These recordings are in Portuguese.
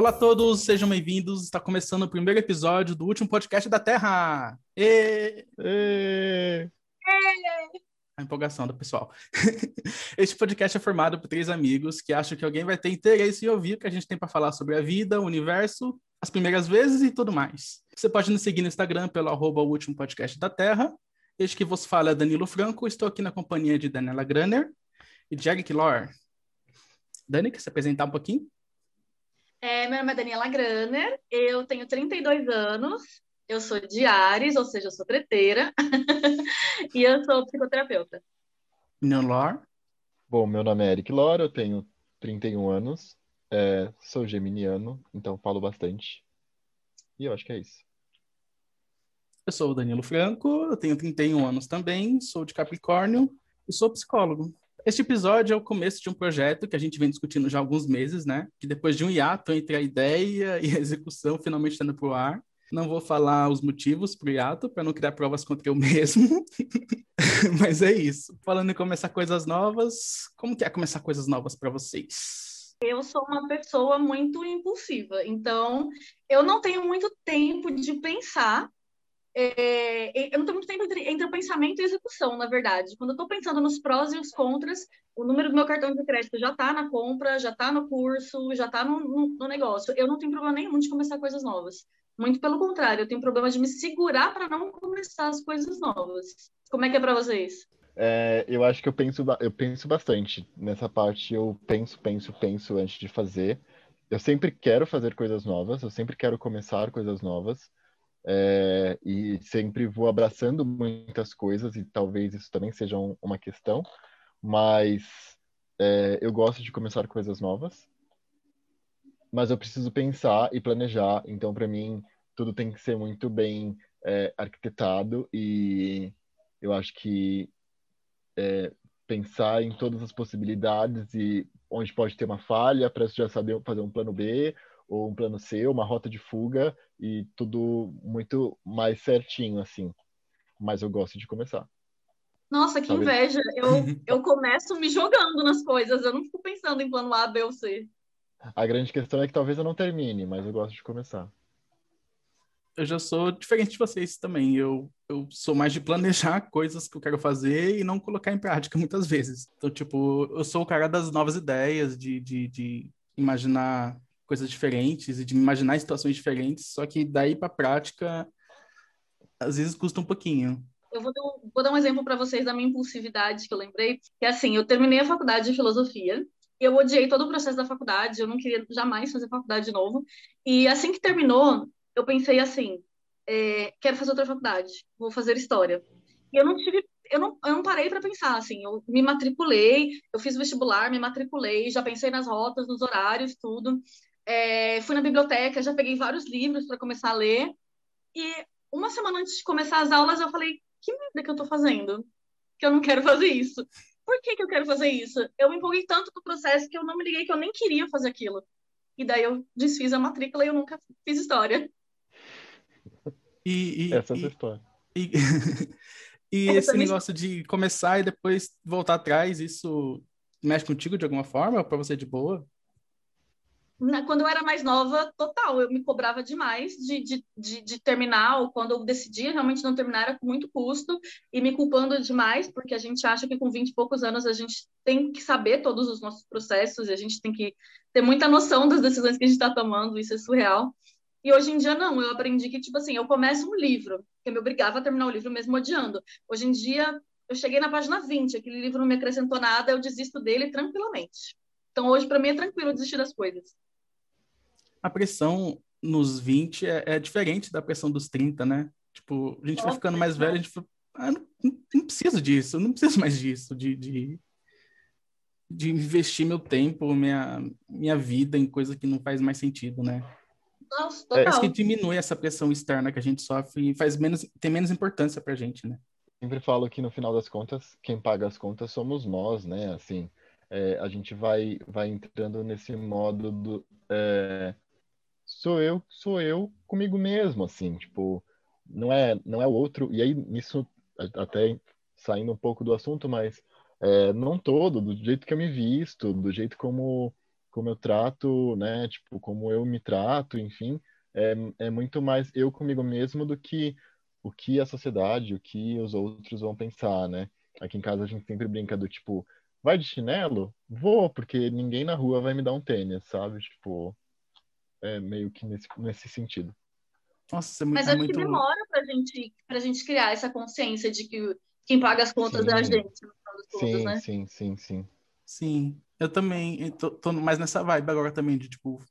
Olá a todos, sejam bem-vindos. Está começando o primeiro episódio do último podcast da Terra. E... E... A empolgação do pessoal. este podcast é formado por três amigos que acham que alguém vai ter interesse em ouvir o que a gente tem para falar sobre a vida, o universo, as primeiras vezes e tudo mais. Você pode nos seguir no Instagram pelo arroba o último podcast da Terra. Este que vos fala é Danilo Franco. Estou aqui na companhia de Daniela Granner e de Eric Lor. Dani, quer se apresentar um pouquinho? É, meu nome é Daniela Graner, eu tenho 32 anos, eu sou de Ares, ou seja, eu sou treteira, e eu sou psicoterapeuta. Menino Lor? Bom, meu nome é Eric Lor, eu tenho 31 anos, é, sou geminiano, então falo bastante. E eu acho que é isso. Eu sou o Danilo Franco, eu tenho 31 anos também, sou de Capricórnio e sou psicólogo. Este episódio é o começo de um projeto que a gente vem discutindo já há alguns meses, né? Que depois de um hiato entre a ideia e a execução finalmente está indo para o ar. Não vou falar os motivos para o hiato, para não criar provas contra eu mesmo. Mas é isso. Falando em começar coisas novas, como que é começar coisas novas para vocês? Eu sou uma pessoa muito impulsiva, então eu não tenho muito tempo de pensar é, eu não tenho muito tempo entre, entre, o pensamento e a execução, na verdade. Quando eu estou pensando nos prós e os contras, o número do meu cartão de crédito já está na compra, já está no curso, já está no, no, no, negócio. Eu não tenho problema nenhum de começar coisas novas. Muito pelo contrário, eu tenho problema de me segurar para não começar as coisas novas. Como é que é para vocês? É, eu acho que eu penso, eu penso bastante nessa parte. Eu penso, penso, penso antes de fazer. Eu sempre quero fazer coisas novas, eu sempre quero começar coisas novas é, e sempre vou abraçando muitas coisas, e talvez isso também seja um, uma questão, mas é, eu gosto de começar coisas novas, mas eu preciso pensar e planejar, então para mim tudo tem que ser muito bem é, arquitetado, e eu acho que é, pensar em todas as possibilidades e onde pode ter uma falha, para já saber fazer um plano B, ou um plano C, uma rota de fuga e tudo muito mais certinho, assim. Mas eu gosto de começar. Nossa, que Sabe? inveja! Eu, eu começo me jogando nas coisas, eu não fico pensando em plano A, B ou C. A grande questão é que talvez eu não termine, mas eu gosto de começar. Eu já sou diferente de vocês também. Eu, eu sou mais de planejar coisas que eu quero fazer e não colocar em prática muitas vezes. Então, tipo, eu sou o cara das novas ideias, de, de, de imaginar coisas diferentes e de imaginar situações diferentes, só que daí para prática às vezes custa um pouquinho. Eu vou dar, vou dar um exemplo para vocês da minha impulsividade que eu lembrei, que é assim, eu terminei a faculdade de filosofia, eu odiei todo o processo da faculdade, eu não queria jamais fazer faculdade de novo, e assim que terminou, eu pensei assim, é, quero fazer outra faculdade, vou fazer história. E eu não tive eu não, eu não parei para pensar, assim, eu me matriculei, eu fiz vestibular, me matriculei, já pensei nas rotas, nos horários, tudo. É, fui na biblioteca, já peguei vários livros para começar a ler. E uma semana antes de começar as aulas, eu falei: que merda que eu estou fazendo? Que eu não quero fazer isso. Por que, que eu quero fazer isso? Eu me empolguei tanto com o processo que eu não me liguei que eu nem queria fazer aquilo. E daí eu desfiz a matrícula e eu nunca fiz história. E, e Essa é a história. E, e esse negócio de começar e depois voltar atrás, isso mexe contigo de alguma forma? Ou para você de boa? Quando eu era mais nova, total, eu me cobrava demais de, de, de, de, terminar, ou quando eu decidia realmente não terminar, era com muito custo, e me culpando demais, porque a gente acha que com 20 e poucos anos a gente tem que saber todos os nossos processos, e a gente tem que ter muita noção das decisões que a gente está tomando, isso é surreal. E hoje em dia, não, eu aprendi que, tipo assim, eu começo um livro, que eu me obrigava a terminar o livro mesmo odiando. Hoje em dia, eu cheguei na página 20, aquele livro não me acrescentou nada, eu desisto dele tranquilamente. Então, hoje, para mim, é tranquilo desistir das coisas a pressão nos 20 é, é, diferente da pressão dos 30, né? Tipo, a gente vai ficando mais velho, a gente fala, ah, não, não, preciso disso, não preciso mais disso, de, de, de, investir meu tempo, minha, minha vida em coisa que não faz mais sentido, né? Nossa, total. Parece que diminui essa pressão externa que a gente sofre e faz menos, tem menos importância pra gente, né? Sempre falo que no final das contas, quem paga as contas somos nós, né? Assim, é, a gente vai, vai entrando nesse modo do, é, sou eu, sou eu comigo mesmo, assim, tipo, não é, não é o outro. E aí, nisso, até saindo um pouco do assunto, mas é, não todo, do jeito que eu me visto, do jeito como como eu trato, né? Tipo, como eu me trato, enfim, é, é muito mais eu comigo mesmo do que o que a sociedade, o que os outros vão pensar, né? Aqui em casa a gente sempre brinca do tipo, vai de chinelo? Vou, porque ninguém na rua vai me dar um tênis, sabe? Tipo, é meio que nesse, nesse sentido. Nossa, é muito, Mas é acho muito... que demora pra gente, pra gente criar essa consciência de que quem paga as contas Sim. é a gente, no final das contas, Sim, né? sim, sim, sim. Sim, eu também eu tô, tô mais nessa vibe agora também, de tipo,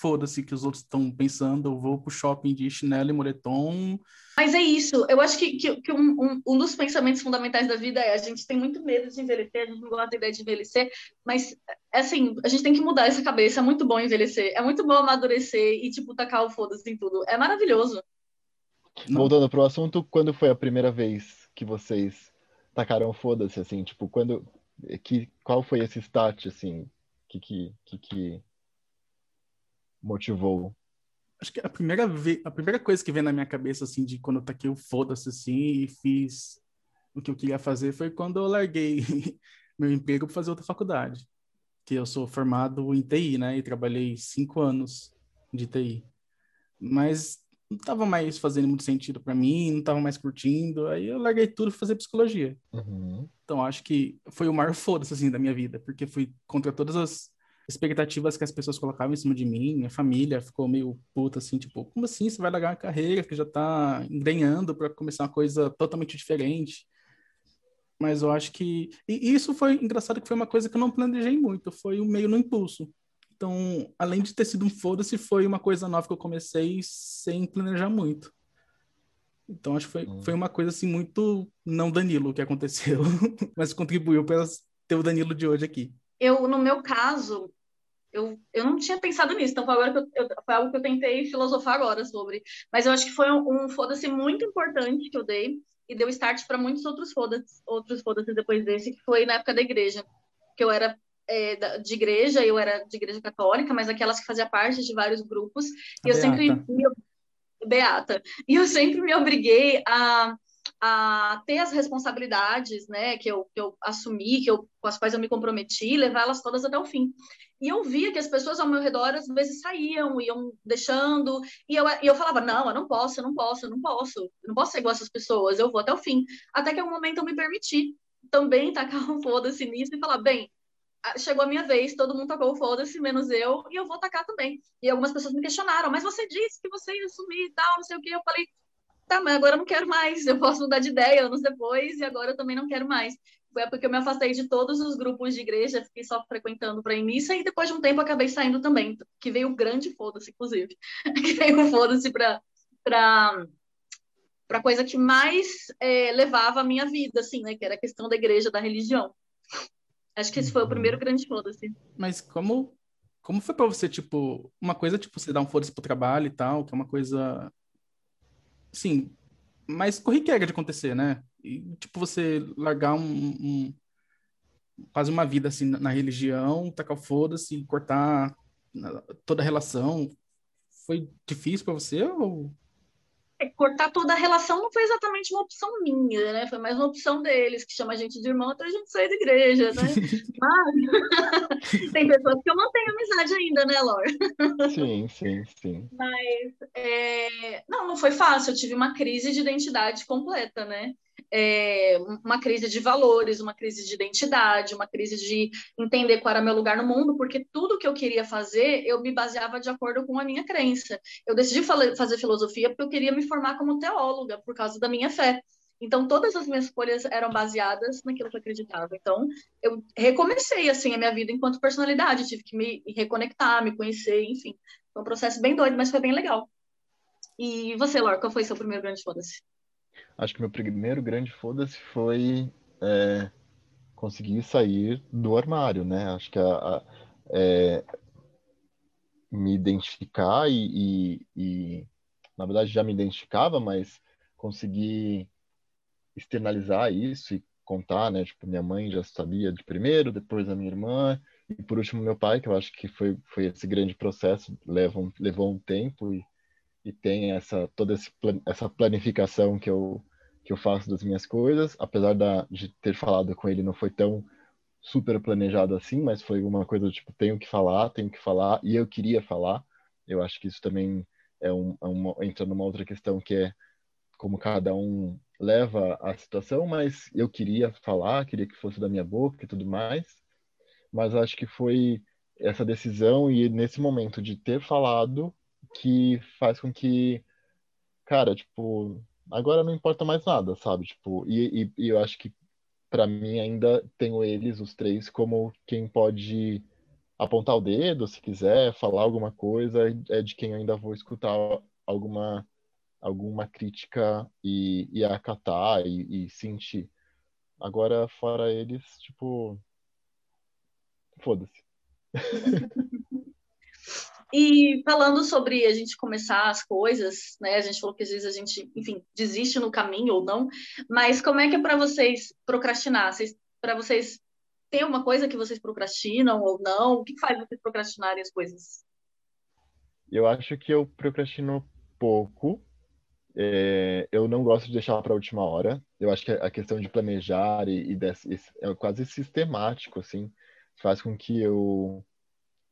foda-se que os outros estão pensando, eu vou pro shopping de chinelo e moletom. Mas é isso, eu acho que, que, que um, um, um dos pensamentos fundamentais da vida é a gente tem muito medo de envelhecer, a gente não gosta da ideia de envelhecer, mas é assim, a gente tem que mudar essa cabeça, é muito bom envelhecer, é muito bom amadurecer e, tipo, tacar o foda-se em tudo, é maravilhoso. Não. Voltando pro assunto, quando foi a primeira vez que vocês tacaram foda-se, assim, tipo, quando, que, qual foi esse start, assim, que que, que, que motivou? Acho que a primeira, ve... a primeira coisa que vem na minha cabeça, assim, de quando eu taquei o foda-se, assim, e fiz o que eu queria fazer, foi quando eu larguei meu emprego para fazer outra faculdade. Que eu sou formado em TI, né? E trabalhei cinco anos de TI. Mas não estava mais fazendo muito sentido para mim, não estava mais curtindo. Aí eu larguei tudo para fazer psicologia. Uhum. Então acho que foi o maior foda-se, assim, da minha vida. Porque fui contra todas as expectativas que as pessoas colocavam em cima de mim, minha família ficou meio puta assim, tipo, como assim você vai largar uma carreira que já tá engrenhando para começar uma coisa totalmente diferente? Mas eu acho que e isso foi engraçado que foi uma coisa que eu não planejei muito, foi um meio no impulso. Então, além de ter sido um foda-se, foi uma coisa nova que eu comecei sem planejar muito. Então, acho que foi, Hum. foi uma coisa assim muito não Danilo que aconteceu, mas contribuiu para ter o Danilo de hoje aqui. Eu, no meu caso, eu, eu não tinha pensado nisso, então foi, agora que eu, eu- foi algo que eu tentei filosofar agora sobre. Mas eu acho que foi um, um foda-se muito importante que eu dei e deu start para muitos outros foda-se outros foda depois desse, que foi na época da igreja. Que eu era é, de igreja, eu era de igreja católica, mas aquelas que fazia parte de vários grupos. A E eu sempre me, Beata. E eu sempre me obriguei a, a ter as responsabilidades, né, que eu, que eu assumi, que eu, com as quais eu me comprometi, levá-las todas até o fim. E eu via que as pessoas ao meu redor, às vezes, saíam, iam deixando, e eu, e eu falava, não, eu não posso, eu não posso, eu não posso, eu não posso ser igual essas pessoas, eu vou até o fim. Até que um momento eu me permiti também tacar um foda-se nisso e falar, bem, chegou a minha vez, todo mundo tacou o foda-se, menos eu, e eu vou tacar também. E algumas pessoas me questionaram, mas você disse que você ia sumir e tal, não sei o quê. Eu falei, tá, mas agora eu não quero mais, eu posso mudar de ideia anos depois, e agora eu também não quero mais. Foi a época que eu me afastei de todos os grupos de igreja, fiquei só frequentando para missa, e depois de um tempo acabei saindo também, que veio o grande foda-se, inclusive. que veio o foda-se para para coisa que mais é, levava a minha vida, assim, né? Que era a questão da igreja, da religião. Acho que esse foi o Uhum. primeiro grande foda-se. Mas como, como foi pra você, tipo, uma coisa, tipo, você dar um foda-se pro trabalho e tal, que é uma coisa, assim, mais corriqueira de acontecer, né? E, tipo, você largar um, um- quase uma vida, assim, na, religião, tacar o foda-se cortar toda a relação. Foi difícil pra você ou... É, Cortar toda a relação não foi exatamente uma opção minha, né? Foi mais uma opção deles, que chama a gente de irmão até a gente sair da igreja, né? Mas tem pessoas que eu mantenho amizade ainda, né, Laura? Sim, sim, sim. É, Não, não foi fácil. Eu tive uma crise de identidade completa, né? É, Uma crise de valores, uma crise de identidade, uma crise de entender qual era meu lugar no mundo, porque tudo que eu queria fazer, eu me baseava de acordo com a minha crença. Eu decidi fazer filosofia porque eu queria me formar como teóloga, por causa da minha fé. Então, todas as minhas escolhas eram baseadas naquilo que eu acreditava. Então, eu recomecei, assim, a minha vida enquanto personalidade. Tive que me reconectar, me conhecer, enfim. Foi um processo bem doido, mas foi bem legal. E você, Laura, qual foi seu primeiro grande foda-se? Acho que meu primeiro grande foda-se foi é, conseguir sair do armário, né? Acho que a, a- é, me identificar e, e- e, na verdade, já me identificava, mas conseguir externalizar isso e contar, né? Tipo, minha mãe já sabia de primeiro, depois a minha irmã e por último meu pai, que eu acho que foi, foi esse grande processo, leva um- levou um tempo e, e tem essa toda essa planificação que eu que eu faço das minhas coisas, apesar da, de ter falado com ele não foi tão super planejado assim, mas foi uma coisa tipo, tenho que falar, tenho que falar, e eu queria falar. Eu acho que isso também é, um, é uma, entra numa outra questão que é como cada um leva a situação, mas eu queria falar, queria que fosse da minha boca e tudo mais. Mas acho que foi essa decisão e nesse momento de ter falado que faz com que, cara, tipo, agora não importa mais nada, sabe? Tipo, e, e, e eu acho que para mim ainda tenho eles, os três, como quem pode apontar o dedo, se quiser, falar alguma coisa, é de quem ainda vou escutar alguma alguma crítica e, e acatar e, e sentir. Agora, fora eles, tipo. Foda-se. E falando sobre a gente começar as coisas, né? A gente falou que às vezes a gente, enfim, desiste no caminho ou não, mas como é que é para vocês procrastinar? Para vocês tem uma coisa que vocês procrastinam ou não? O que faz vocês procrastinarem as coisas? Eu acho que eu procrastino pouco, é, eu não gosto de deixar para a última hora. Eu acho que a questão de planejar e, e desse, é quase sistemático, assim, faz com que eu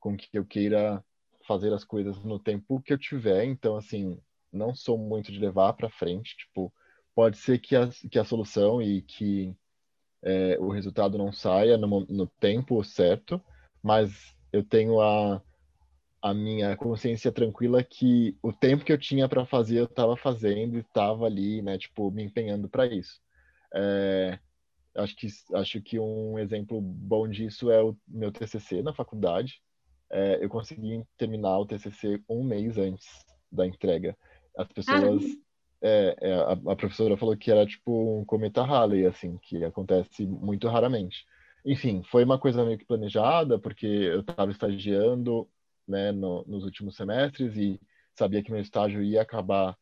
com que eu queira fazer as coisas no tempo que eu tiver. Então, assim, não sou muito de levar para frente. Tipo, pode ser que a, que a solução e que é, o resultado não saia no, no tempo certo, mas eu tenho a a minha consciência tranquila que o tempo que eu tinha para fazer eu estava fazendo e estava ali, né, tipo, me empenhando para isso. É, acho que acho que um exemplo bom disso é o meu TCC na faculdade. É, eu consegui terminar o TCC um mês antes da entrega. As pessoas, é, é, a, a, professora falou que era tipo um cometa Halley, assim, que acontece muito raramente. Enfim, foi uma coisa meio que planejada, porque eu estava estagiando, né, no, nos últimos semestres e sabia que meu estágio ia acabar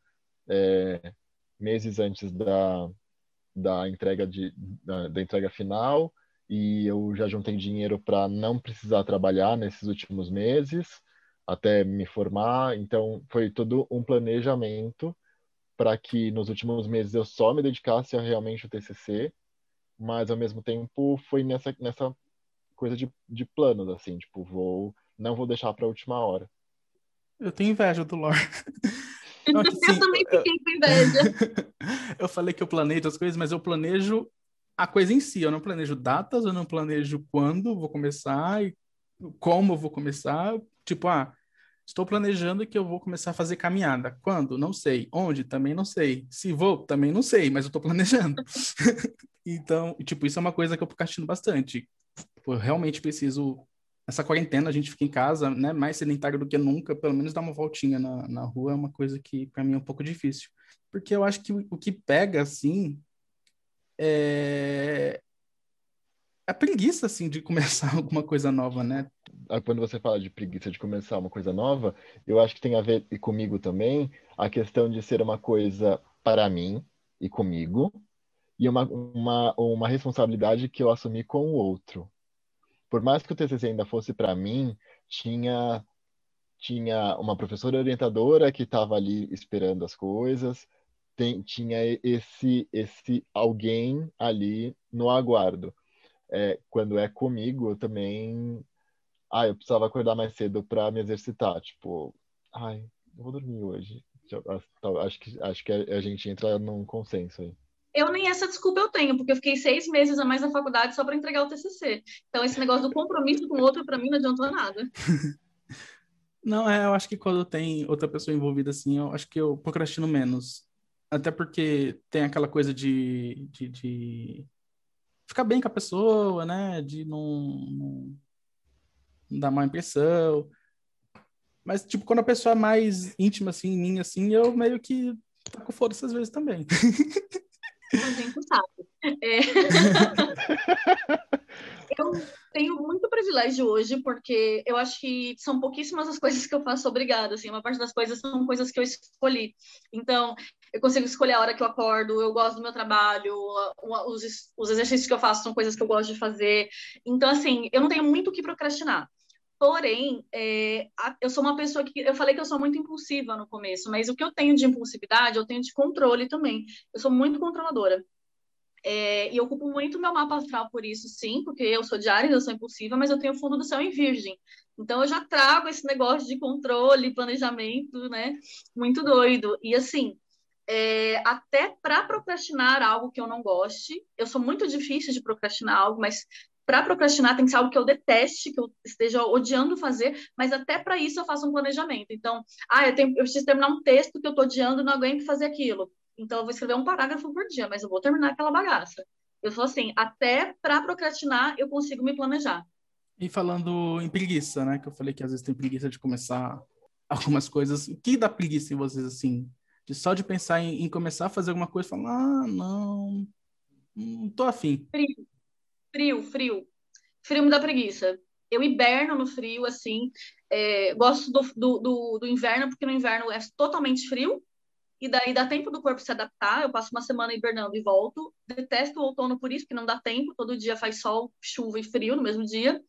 é, meses antes da, da entrega de da, da, entrega final e eu já juntei dinheiro para não precisar trabalhar nesses últimos meses até me formar então foi todo um planejamento para que nos últimos meses eu só me dedicasse a realmente o TCC mas ao mesmo tempo foi nessa nessa coisa de, de planos assim tipo vou não vou deixar para a última hora. Eu tenho inveja do Lore. Então, assim, eu também fiquei com inveja. eu falei que eu planejo as coisas, mas eu planejo a coisa em si. Eu não planejo datas, eu não planejo quando vou começar e como vou começar. Tipo, ah, estou planejando que eu vou começar a fazer caminhada. Quando? Não sei. Onde? Também não sei. Se vou? Também não sei, mas eu estou planejando. então, tipo, isso é uma coisa que eu procrastino bastante. Eu realmente preciso essa quarentena a gente fica em casa, né, mais sedentário do que nunca, pelo menos dar uma voltinha na, na rua é uma coisa que para mim é um pouco difícil. Porque eu acho que o, o que pega, assim, é a preguiça, assim, de começar alguma coisa nova, né? Ah, quando você fala de preguiça de começar uma coisa nova, eu acho que tem a ver e comigo também a questão de ser uma coisa para mim e comigo e uma, uma, uma responsabilidade que eu assumi com o outro por mais que o TCC ainda fosse para mim, tinha tinha uma professora orientadora que estava ali esperando as coisas, tem, tinha esse esse alguém ali no aguardo. É, quando é comigo, eu também, ah, eu precisava acordar mais cedo para me exercitar, tipo, ai, eu vou dormir hoje. Acho que acho que a gente entra num consenso aí eu nem essa desculpa eu tenho, porque eu fiquei seis meses a mais na faculdade só para entregar o TCC. Então, esse negócio do compromisso com o outro, para mim, não adiantou nada. Não, é, eu acho que quando tem outra pessoa envolvida assim, eu acho que eu procrastino menos. Até porque tem aquela coisa de, de, de ficar bem com a pessoa, né? De não, não, não dar má impressão. Mas, tipo, quando a pessoa é mais íntima, assim, em mim, assim, eu meio que taco foda às vezes também. A gente sabe. É... eu tenho muito privilégio hoje, porque eu acho que são pouquíssimas as coisas que eu faço obrigada, assim, uma parte das coisas são coisas que eu escolhi. Então, eu consigo escolher a hora que eu acordo, eu gosto do meu trabalho, os, os exercícios que eu faço são coisas que eu gosto de fazer. Então, assim, eu não tenho muito o que procrastinar. Porém, é, eu sou uma pessoa que. Eu falei que eu sou muito impulsiva no começo, mas o que eu tenho de impulsividade, eu tenho de controle também. Eu sou muito controladora. É, e ocupo muito meu mapa astral por isso, sim, porque eu sou de Ares, eu sou impulsiva, mas eu tenho fundo do céu em Virgem. Então eu já trago esse negócio de controle, planejamento, né? Muito doido. E assim, é, até para procrastinar algo que eu não goste, eu sou muito difícil de procrastinar algo, mas para procrastinar tem que ser algo que eu deteste, que eu esteja odiando fazer, mas até para isso eu faço um planejamento. Então, ah, eu, tenho, eu preciso terminar um texto que eu estou odiando não aguento fazer aquilo. Então, eu vou escrever um parágrafo por dia, mas eu vou terminar aquela bagaça. Eu sou assim, até para procrastinar eu consigo me planejar. E falando em preguiça, né? Que eu falei que às vezes tem preguiça de começar algumas coisas. O que dá preguiça em vocês, assim? De só de pensar em, em começar a fazer alguma coisa e falar, ah, não, não tô afim. Frio, frio, frio. Frio me dá preguiça. Eu hiberno no frio, assim. É, gosto do, do, do, do inverno, porque no inverno é totalmente frio e daí dá tempo do corpo se adaptar. Eu passo uma semana hibernando e volto. Detesto o outono por isso, porque não dá tempo. Todo dia faz sol, chuva e frio no mesmo dia.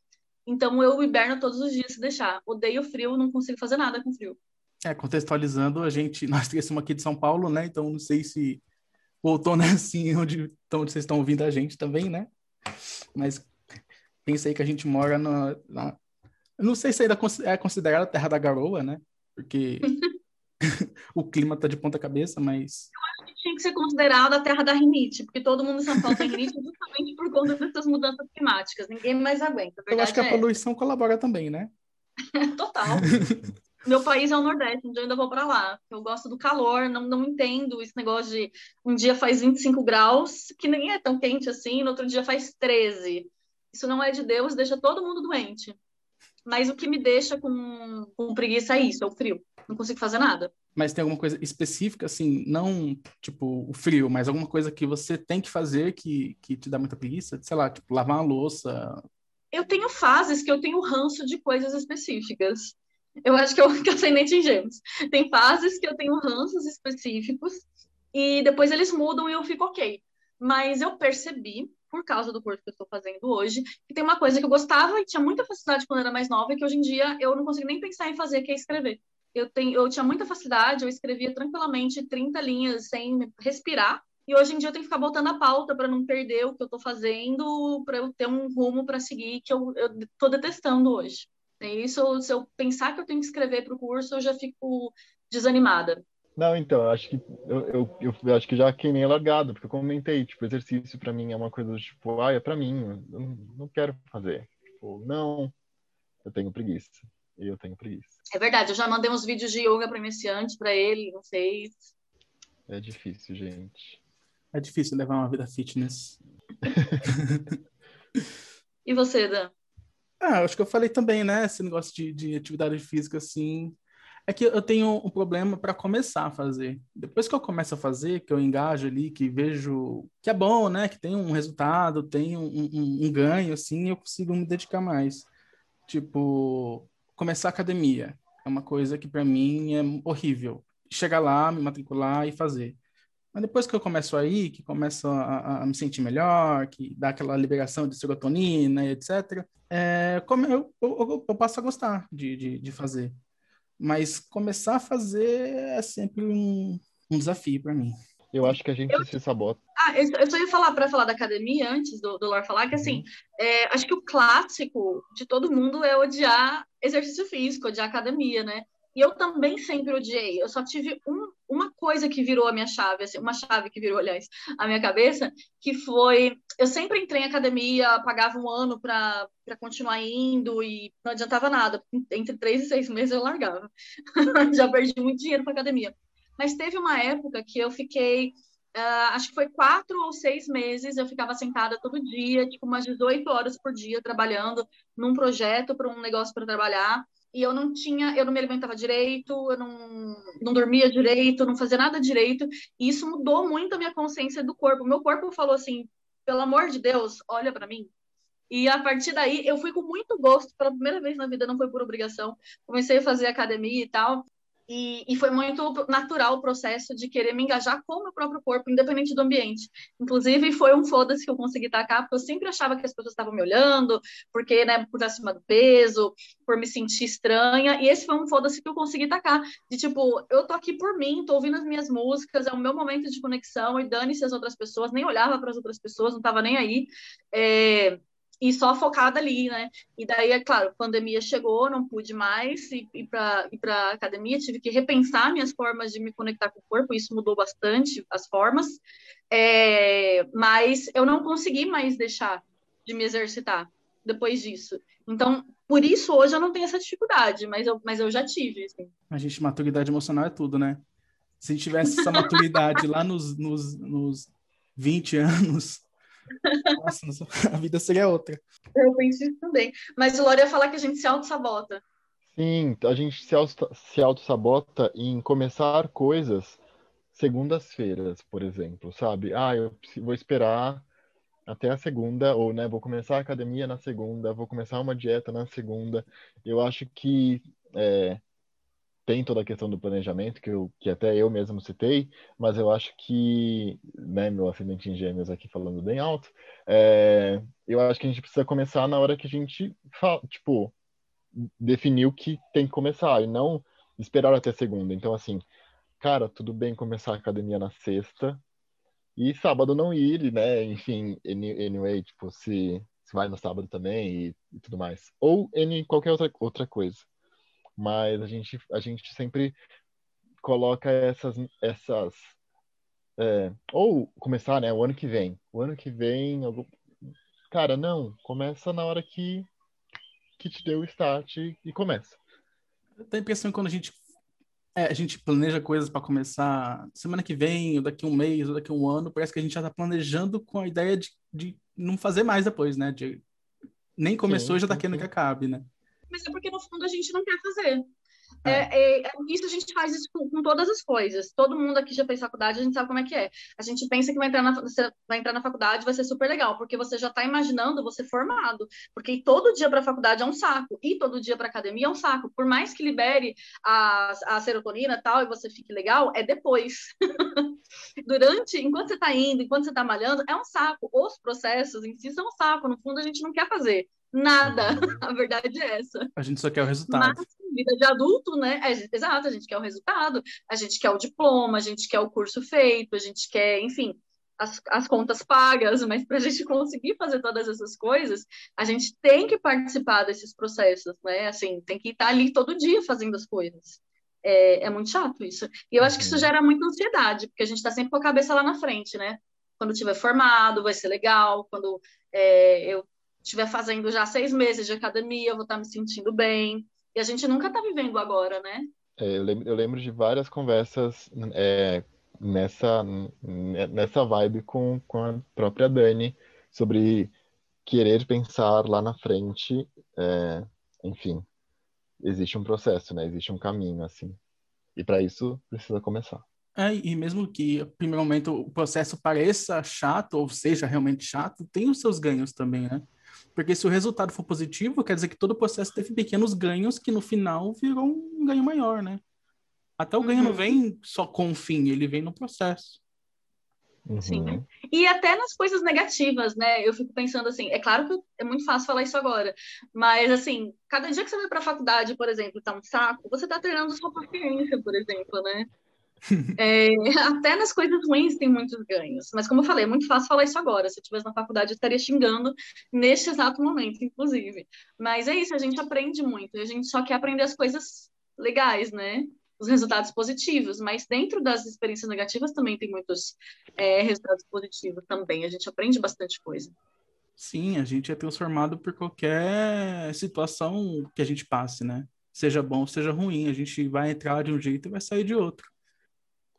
Então eu hiberno todos os dias se deixar. Odeio frio, não consigo fazer nada com frio. É, contextualizando, a gente, nós somos aqui de São Paulo, né? Então não sei se o outono é assim onde, onde vocês estão ouvindo a gente também, né? Mas pensei que a gente mora na, na... não sei se ainda é considerada a terra da garoa, né? Porque o clima tá de ponta cabeça, mas. Eu acho que tinha que ser considerado a terra da rinite, porque todo mundo em São Paulo tem rinite justamente por conta dessas mudanças climáticas. Ninguém mais aguenta. Eu acho que a é. poluição colabora também, né? Total. Meu país é o Nordeste, onde eu ainda vou para lá. Eu gosto do calor, não, não entendo esse negócio de um dia faz 25 graus, que nem é tão quente assim, no outro dia faz 13. Isso não é de Deus, deixa todo mundo doente. Mas o que me deixa com, com preguiça é isso, é o frio não consigo fazer nada. Mas tem alguma coisa específica, assim, não tipo o frio, mas alguma coisa que você tem que fazer que, que te dá muita preguiça? Sei lá, tipo, lavar uma louça. Eu tenho fases que eu tenho ranço de coisas específicas. Eu acho que eu, que eu sei nem gêmeos. Tem fases que eu tenho ranços específicos e depois eles mudam e eu fico ok. Mas eu percebi, por causa do curso que eu estou fazendo hoje, que tem uma coisa que eu gostava e tinha muita facilidade quando era mais nova e que hoje em dia eu não consigo nem pensar em fazer, que é escrever eu, tenho, eu tinha muita facilidade, eu escrevia tranquilamente 30 linhas sem respirar. E hoje em dia eu tenho que ficar botando a pauta para não perder o que eu estou fazendo, para eu ter um rumo para seguir que eu estou detestando hoje. É isso, se eu pensar que eu tenho que escrever para o curso, eu já fico desanimada. Não, então, eu acho que eu, eu, eu, acho que já queimei largado, porque eu comentei, tipo, exercício para mim é uma coisa tipo, ah, é para mim, eu não, não quero fazer. Tipo, não, eu tenho preguiça. E eu tenho preguiça. É verdade, eu já mandei uns vídeos de yoga para iniciante para ele, não fez. É difícil, gente. É difícil levar uma vida fitness. e você, Dan? Ah, acho que eu falei também, né? Esse negócio de, de atividade física, assim. É que eu tenho um problema para começar a fazer. Depois que eu começo a fazer, que eu engajo ali, que vejo que é bom, né? Que tem um resultado, tem um, um, um ganho, assim, eu consigo me dedicar mais. Tipo, começar a academia. É uma coisa que para mim é horrível. Chegar lá, me matricular e fazer. Mas depois que eu começo aí, que começo a, a me sentir melhor, que dá aquela liberação de serotonina, etc., é, eu, eu, eu, passo a gostar de, de, de, fazer. Mas começar a fazer é sempre um, um desafio para mim. Eu acho que a gente eu... se sabota. Ah, eu só ia falar para falar da academia antes do, do Lor falar que assim, uhum. é, acho que o clássico de todo mundo é odiar exercício físico, odiar academia, né? E eu também sempre odiei. Eu só tive um, uma coisa que virou a minha chave, assim, uma chave que virou, aliás, a minha cabeça, que foi. Eu sempre entrei em academia, pagava um ano para continuar indo e não adiantava nada. Entre três e seis meses eu largava. Já perdi muito dinheiro para academia. Mas teve uma época que eu fiquei, uh, acho que foi quatro ou seis meses, eu ficava sentada todo dia, tipo umas 18 horas por dia, trabalhando num projeto para um negócio para trabalhar. E eu não tinha, eu não me alimentava direito, eu não, não dormia direito, não fazia nada direito. E isso mudou muito a minha consciência do corpo. Meu corpo falou assim: pelo amor de Deus, olha para mim. E a partir daí eu fui com muito gosto, pela primeira vez na vida, não foi por obrigação. Comecei a fazer academia e tal. E, e, foi muito natural o processo de querer me engajar com o meu próprio corpo, independente do ambiente. Inclusive, foi um foda-se que eu consegui tacar, porque eu sempre achava que as pessoas estavam me olhando, porque, né, por acima do peso, por me sentir estranha. E esse foi um foda-se que eu consegui tacar. De tipo, eu tô aqui por mim, tô ouvindo as minhas músicas, é o meu momento de conexão, e dane-se as outras pessoas, nem olhava para as outras pessoas, não tava nem aí. É e só focada ali, né? E daí, é claro, a pandemia chegou, não pude mais ir, ir para academia, tive que repensar minhas formas de me conectar com o corpo, isso mudou bastante as formas, é, mas eu não consegui mais deixar de me exercitar depois disso. Então, por isso hoje eu não tenho essa dificuldade, mas eu, mas eu já tive. Assim. A gente, maturidade emocional é tudo, né? Se a tivesse essa maturidade lá nos, nos, nos 20 anos, nossa, a vida seria outra. Eu penso isso também. Mas o Lore ia falar que a gente se auto-sabota. Sim, a gente se, auto, se auto-sabota em começar coisas segundas-feiras, por exemplo, sabe? Ah, eu vou esperar até a segunda, ou né, vou começar a academia na segunda, vou começar uma dieta na segunda. Eu acho que é, tem toda a questão do planejamento, que, eu, que até eu mesmo citei, mas eu acho que, né, meu ascendente em gêmeos aqui falando bem alto, é, eu acho que a gente precisa começar na hora que a gente, fala, tipo, definiu que tem que começar, e não esperar até segunda. Então, assim, cara, tudo bem começar a academia na sexta, e sábado não ir, né, enfim, anyway, tipo, se, se vai no sábado também e, e tudo mais. Ou em qualquer outra, outra coisa mas a gente, a gente sempre coloca essas, essas é, ou começar, né, o ano que vem. O ano que vem, cara, não, começa na hora que que te deu o start e, e começa. Eu tenho a impressão que quando a gente é, a gente planeja coisas para começar semana que vem, ou daqui um mês, ou daqui um ano, parece que a gente já está planejando com a ideia de, de não fazer mais depois, né? De, nem começou sim, e já está querendo que acabe, né? Mas é porque no fundo a gente não quer fazer. É, é, é, isso a gente faz isso com, com, todas as coisas. Todo mundo aqui já fez faculdade, a gente sabe como é que é. A gente pensa que vai entrar na, vai entrar na faculdade vai ser super legal, porque você já está imaginando você formado. Porque todo dia para a faculdade é um saco, e todo dia para academia é um saco. Por mais que libere a, a serotonina e tal, e você fique legal, é depois. Durante, enquanto você está indo, enquanto você está malhando, é um saco. Os processos em si são um saco. No fundo, a gente não quer fazer. Nada. Uhum. A verdade é essa. A gente só quer o resultado. Mas, vida de adulto, né? É, exato, a gente quer o resultado, a gente quer o diploma, a gente quer o curso feito, a gente quer, enfim, as, as contas pagas, mas para a gente conseguir fazer todas essas coisas, a gente tem que participar desses processos, né? Assim, tem que estar ali todo dia fazendo as coisas. É, é muito chato isso. E eu acho que isso uhum. gera muita ansiedade, porque a gente está sempre com a cabeça lá na frente, né? Quando tiver formado, vai ser legal. Quando é, eu estiver fazendo já seis meses de academia, eu vou estar me sentindo bem. E a gente nunca está vivendo agora, né? É, eu, lembro, eu, lembro, de várias conversas é, nessa, nessa vibe com, com a própria Dani sobre querer pensar lá na frente. É, enfim, existe um processo, né? Existe um caminho, assim. E para isso precisa começar. É, e mesmo que, no primeiro momento, o processo pareça chato, ou seja realmente chato, tem os seus ganhos também, né? Porque se o resultado for positivo, quer dizer que todo o processo teve pequenos ganhos que no final virou um ganho maior, né? Até o ganho uhum. não vem só com o fim, ele vem no processo. Uhum. Sim. E até nas coisas negativas, né? Eu fico pensando assim, é claro que é muito fácil falar isso agora, mas assim, cada dia que você vai para a faculdade, por exemplo, tá um saco, você tá treinando sua paciência, por exemplo, né? É, até nas coisas ruins tem muitos ganhos. Mas, como eu falei, é muito fácil falar isso agora. Se eu estivesse na faculdade, eu estaria xingando neste exato momento, inclusive. Mas é isso, a gente aprende muito. A gente só quer aprender as coisas legais, né? Os resultados positivos. Mas dentro das experiências negativas também tem muitos é, resultados positivos também. A gente aprende bastante coisa. Sim, a gente é transformado por qualquer situação que a gente passe, né? Seja bom, seja ruim. A gente vai entrar de um jeito e vai sair de outro.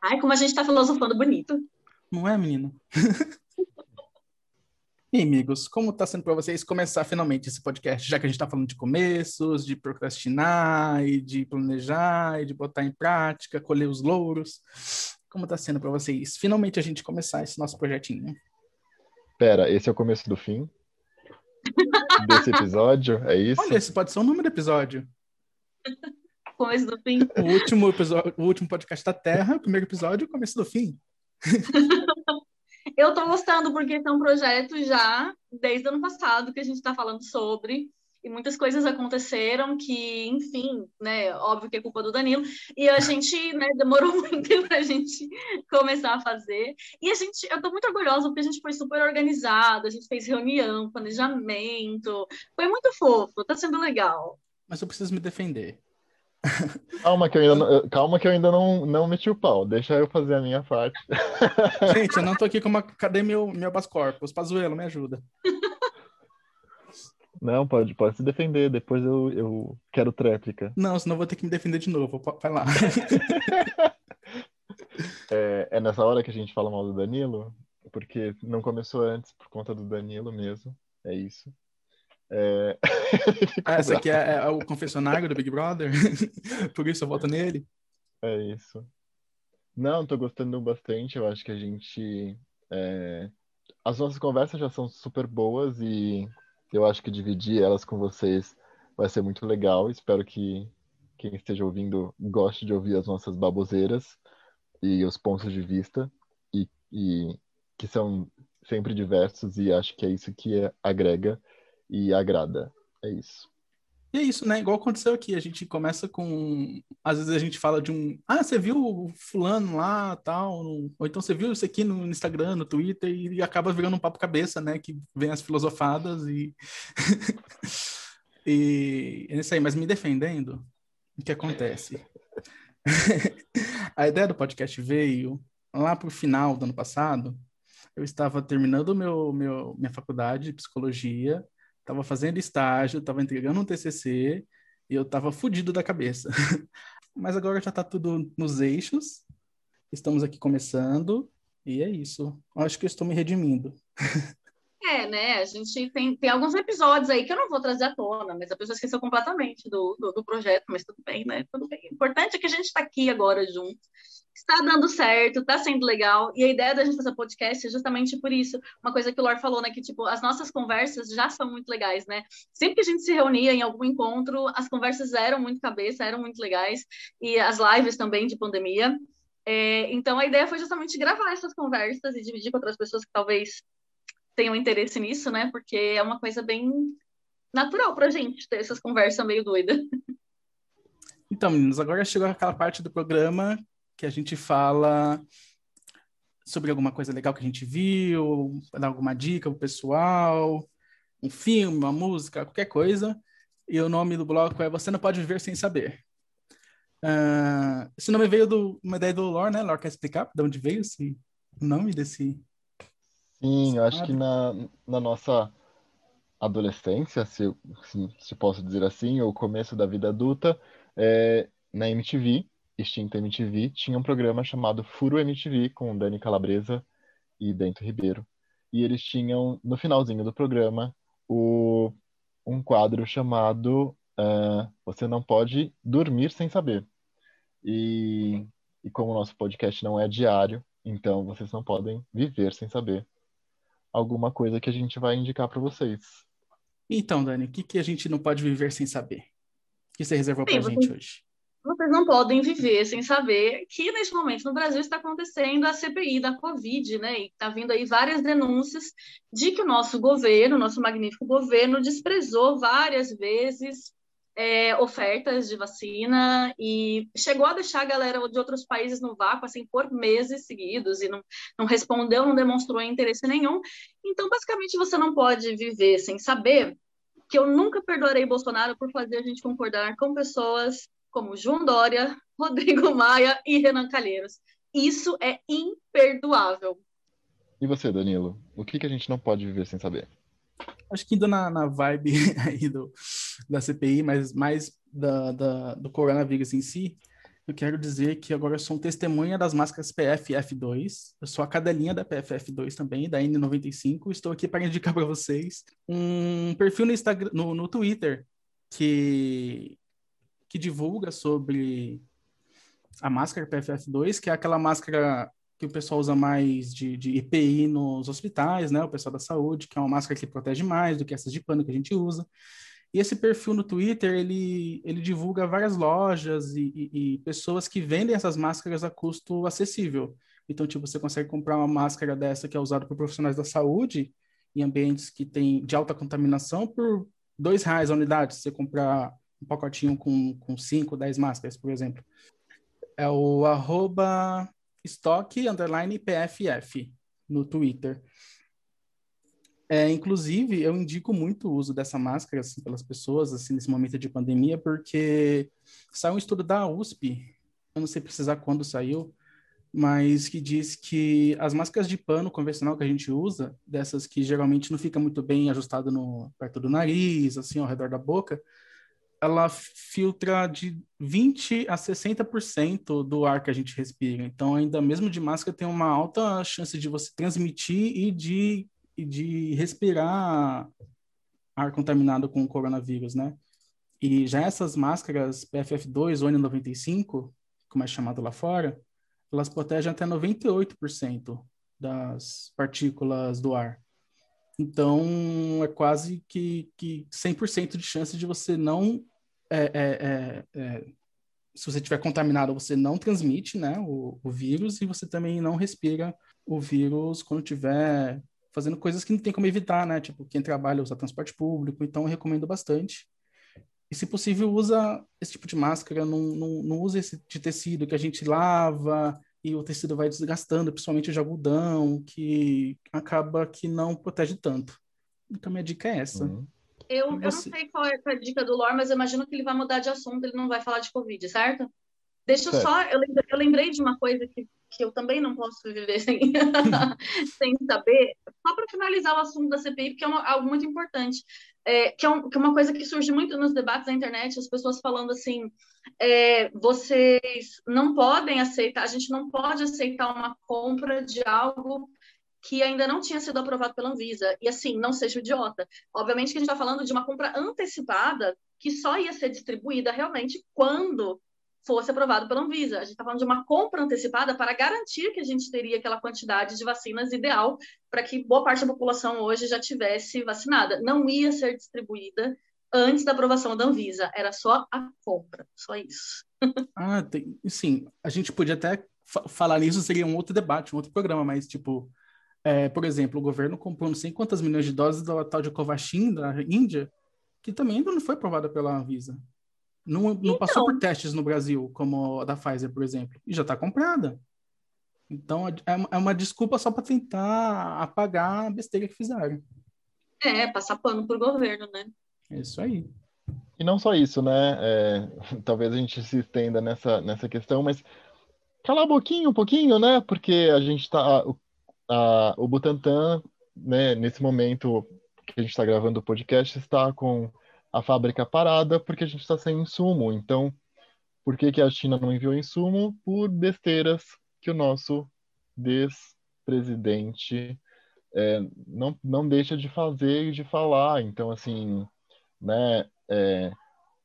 Ai, como a gente tá filosofando bonito. Não é, menino? E amigos, como está sendo para vocês começar finalmente esse podcast, já que a gente está falando de começos, de procrastinar, e de planejar, e de botar em prática, colher os louros? Como está sendo para vocês finalmente a gente começar esse nosso projetinho? Pera, esse é o começo do fim desse episódio? É isso? Olha, esse pode ser o nome do episódio. começo do fim. O último, episódio, o último podcast da Terra, o primeiro episódio, o começo do fim. Eu tô gostando porque são projetos já desde o ano passado que a gente está falando sobre e muitas coisas aconteceram que, enfim, né, óbvio que é culpa do Danilo, e a gente, né, demorou muito para a gente começar a fazer, e a gente, eu tô muito orgulhosa porque a gente foi super organizado, a gente fez reunião, planejamento, foi muito fofo, tá sendo legal. Mas eu preciso me defender. Calma que eu ainda não, calma que eu ainda não, não meti o pau. Deixa eu fazer a minha parte. Gente, eu não tô aqui com uma. Cadê meu, meu Bascorpus? Pazuelo, me ajuda. Não, pode, pode se defender. Depois eu, eu quero tréplica. Não, senão eu vou ter que me defender de novo. Vai lá. é, é nessa hora que a gente fala mal do Danilo? Porque não começou antes por conta do Danilo mesmo. É isso. É... ah, essa aqui é, é, o confessionário do Big Brother? Por isso eu voto nele? É isso. Não, tô gostando bastante. Eu acho que a gente. É... As nossas conversas já são super boas e eu acho que dividir elas com vocês vai ser muito legal. Espero que quem esteja ouvindo goste de ouvir as nossas baboseiras e os pontos de vista e, e que são sempre diversos e acho que é isso que agrega e agrada. É isso. E é isso, né? Igual aconteceu aqui. A gente começa com. Às vezes a gente fala de um. Ah, você viu o fulano lá, tal. Ou então você viu isso aqui no Instagram, no Twitter, e acaba virando um papo cabeça, né? Que vem as filosofadas e. e é isso aí, mas me defendendo, o que acontece? a ideia do podcast veio lá pro final do ano passado. Eu estava terminando meu, meu, minha faculdade de psicologia estava fazendo estágio, estava entregando um TCC e eu estava fudido da cabeça. Mas agora já está tudo nos eixos. Estamos aqui começando e é isso. Acho que eu estou me redimindo. É, né? A gente tem, tem alguns episódios aí que eu não vou trazer à tona, mas a pessoa esqueceu completamente do, do, do projeto, mas tudo bem, né? Tudo bem. O importante é que a gente está aqui agora junto está dando certo, está sendo legal. E a ideia da gente fazer podcast é justamente por isso. Uma coisa que o Lor falou, né? Que, tipo, as nossas conversas já são muito legais, né? Sempre que a gente se reunia em algum encontro, as conversas eram muito cabeça, eram muito legais. E as lives também de pandemia. É, então, a ideia foi justamente gravar essas conversas e dividir com outras pessoas que talvez tenham interesse nisso, né? Porque é uma coisa bem natural pra gente ter essas conversas meio doidas. Então, meninos, agora chegou aquela parte do programa que a gente fala sobre alguma coisa legal que a gente viu, dar alguma dica pro pessoal, um filme, uma música, qualquer coisa. E o nome do bloco é Você Não Pode Viver Sem Saber. Uh, esse nome veio de uma ideia do Lore, né? Lore quer explicar de onde veio esse nome desse... Sim, eu acho que na, na nossa adolescência, se, se, se posso dizer assim, ou começo da vida adulta, é, na MTV, extinta MTV, tinha um programa chamado Furo MTV com Dani Calabresa e Bento Ribeiro. E eles tinham, no finalzinho do programa, o, um quadro chamado uh, Você Não Pode Dormir Sem Saber. E, e como o nosso podcast não é diário, então vocês não podem viver sem saber alguma coisa que a gente vai indicar para vocês. Então, Dani, o que, que a gente não pode viver sem saber? O que você reservou para a gente hoje? vocês não podem viver sem saber que, neste momento, no Brasil está acontecendo a CPI da Covid, né? E está vindo aí várias denúncias de que o nosso governo, nosso magnífico governo, desprezou várias vezes é, ofertas de vacina e chegou a deixar a galera de outros países no vácuo, assim, por meses seguidos e não, não respondeu, não demonstrou interesse nenhum. Então, basicamente, você não pode viver sem saber que eu nunca perdoarei Bolsonaro por fazer a gente concordar com pessoas como João Dória, Rodrigo Maia e Renan Calheiros. Isso é imperdoável. E você, Danilo? O que, que a gente não pode viver sem saber? Acho que indo na, na vibe aí do, da CPI, mas mais da, da, do coronavírus em si, eu quero dizer que agora eu sou um testemunha das máscaras PFF2. Eu sou a cadelinha da PFF2 também, da N95. Estou aqui para indicar para vocês um perfil no, Instagram, no, no Twitter que que divulga sobre a máscara PFF2, que é aquela máscara que o pessoal usa mais de, de EPI nos hospitais, né? O pessoal da saúde, que é uma máscara que protege mais do que essas de pano que a gente usa. E esse perfil no Twitter, ele, ele divulga várias lojas e, e, e, pessoas que vendem essas máscaras a custo acessível. Então, tipo, você consegue comprar uma máscara dessa que é usada por profissionais da saúde em ambientes que tem de alta contaminação por dois reais a unidade. Se você comprar um pacotinho com, com cinco, dez máscaras, por exemplo. É o arroba estoque underline PFF no Twitter. É, inclusive, eu indico muito o uso dessa máscara assim, pelas pessoas assim, nesse momento de pandemia, porque saiu um estudo da USP, eu não sei precisar quando saiu, mas que diz que as máscaras de pano convencional que a gente usa, dessas que geralmente não fica muito bem ajustado no perto do nariz, assim, ao redor da boca, ela filtra de 20 a 60% do ar que a gente respira. Então, ainda mesmo de máscara, tem uma alta chance de você transmitir e de e de respirar ar contaminado com o coronavírus, né? E já essas máscaras PFF2 ou N95, como é chamado lá fora, elas protegem até 98% das partículas do ar. Então, é quase que, que 100% de chance de você não... É, é, é, é, se você estiver contaminado, você não transmite né, o, o vírus e você também não respira o vírus quando tiver fazendo coisas que não tem como evitar, né? Tipo, quem trabalha usa transporte público, então eu recomendo bastante. E, se possível, usa esse tipo de máscara, não, não, não use esse de tecido que a gente lava e o tecido vai desgastando, principalmente o de algodão, que acaba que não protege tanto. Então, minha dica é essa. Uhum. Eu, eu não sei qual é a dica do Lore, mas eu imagino que ele vai mudar de assunto, ele não vai falar de Covid, certo? Deixa eu só, eu lembrei, eu lembrei de uma coisa que que eu também não posso viver sem, sem saber, só para finalizar o assunto da CPI, porque é uma, algo muito importante, é, que, é um, que, é uma coisa que surge muito nos debates da internet, as pessoas falando assim, é, vocês não podem aceitar, a gente não pode aceitar uma compra de algo que ainda não tinha sido aprovado pela Anvisa. E assim, não seja idiota. Obviamente que a gente está falando de uma compra antecipada que só ia ser distribuída realmente quando fosse aprovado pela Anvisa. A gente está falando de uma compra antecipada para garantir que a gente teria aquela quantidade de vacinas ideal para que boa parte da população hoje já tivesse vacinada. Não ia ser distribuída antes da aprovação da Anvisa, era só a compra, só isso. ah, tem, sim, a gente podia até falar nisso, seria um outro debate, um outro programa, mas tipo, é, por exemplo, o governo comprou não sei quantas milhões de doses da tal de Covaxin da Índia, que também ainda não foi aprovada pela Anvisa. Não, não então, passou por testes no Brasil, como a da Pfizer, por exemplo, e já está comprada. Então, é, é uma desculpa só para tentar apagar a besteira que fizeram. É, passar pano pro governo, né? É isso aí. E não só isso, né? É, talvez a gente se estenda nessa, nessa questão, mas cala a boquinha um pouquinho, né? Porque a gente está. o Butantan, né, nesse momento que a gente está gravando o podcast, está com a fábrica parada porque a gente está sem insumo. Então, por que, que a China não enviou insumo? Por besteiras que o nosso despresidente é, não, não deixa de fazer e de falar. Então, assim, né, é,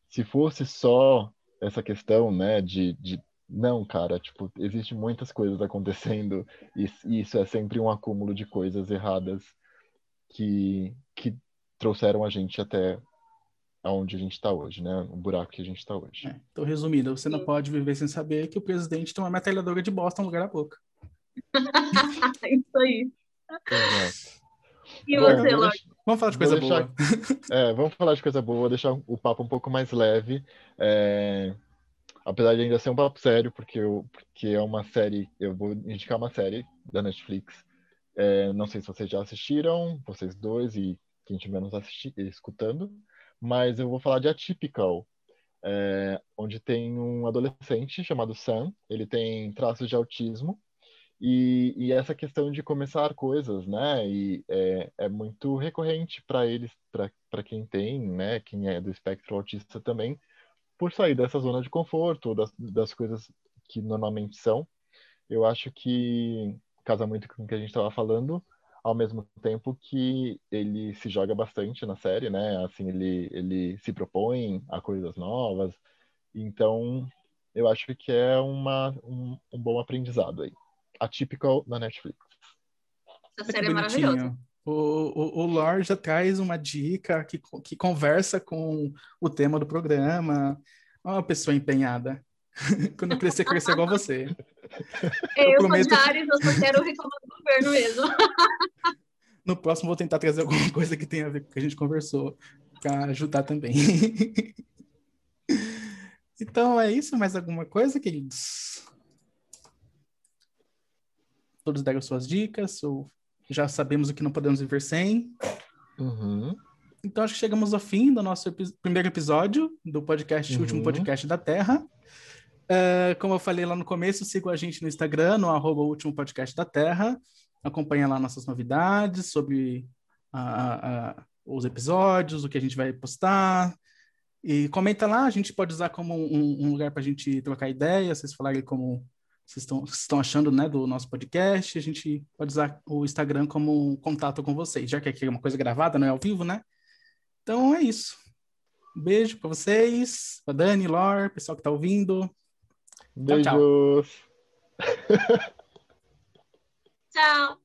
se fosse só essa questão, né, de, de não, cara, tipo, existe muitas coisas acontecendo e, isso é sempre um acúmulo de coisas erradas que, que trouxeram a gente até aonde a gente está hoje, né? O buraco que a gente está hoje. É, então, resumindo, você não pode viver sem saber que o presidente tem uma metralhadora de bosta no lugar da boca. Isso aí. Exato. E Bom, você, Lorde? Vamos falar de coisa deixar... boa. É, vamos falar de coisa boa, vou deixar o papo um pouco mais leve. É... Apesar de ainda ser um papo sério, porque, eu, porque é uma série, eu vou indicar uma série da Netflix. É, não sei se vocês já assistiram, vocês dois e quem estiver nos assistindo, escutando mas eu vou falar de Atypical, é, onde tem um adolescente chamado Sam, ele tem traços de autismo, e, e essa questão de começar coisas, né, e é, é muito recorrente para eles, para quem tem, né, quem é do espectro autista também, por sair dessa zona de conforto, das, das coisas que normalmente são. Eu acho que casa muito com o que a gente estava falando, ao mesmo tempo que ele se joga bastante na série, né? Assim, ele, ele se propõe a coisas novas. Então, eu acho que é uma, um, um bom aprendizado aí. Atypical na Netflix. Essa série é maravilhosa. O, o, o Lore já traz uma dica que, que conversa com o tema do programa. Uma pessoa empenhada. Quando eu crescer, crescer igual você. Eu, eu prometo... sou de Ares, eu só quero reclamar do governo mesmo. No próximo vou tentar trazer alguma coisa que tenha a ver com o que a gente conversou, para ajudar também. então é isso, mais alguma coisa, queridos? Todos deram suas dicas, ou já sabemos o que não podemos viver sem. Uhum. Então acho que chegamos ao fim do nosso epi primeiro episódio do podcast, uhum. último podcast da Terra. Uh, como eu falei lá no começo, siga a gente no Instagram, no arroba último podcast da Terra. Acompanha lá nossas novidades sobre os episódios, o que a gente vai postar. E comenta lá, a gente pode usar como um, um lugar para a gente trocar ideias, vocês falarem como vocês estão, estão achando né, do nosso podcast. A gente pode usar o Instagram como contato com vocês, já que aqui é uma coisa gravada, não é ao vivo, né? Então é isso. Um beijo para vocês, para Dani, Lor, pessoal que está ouvindo. Bellos. Chao.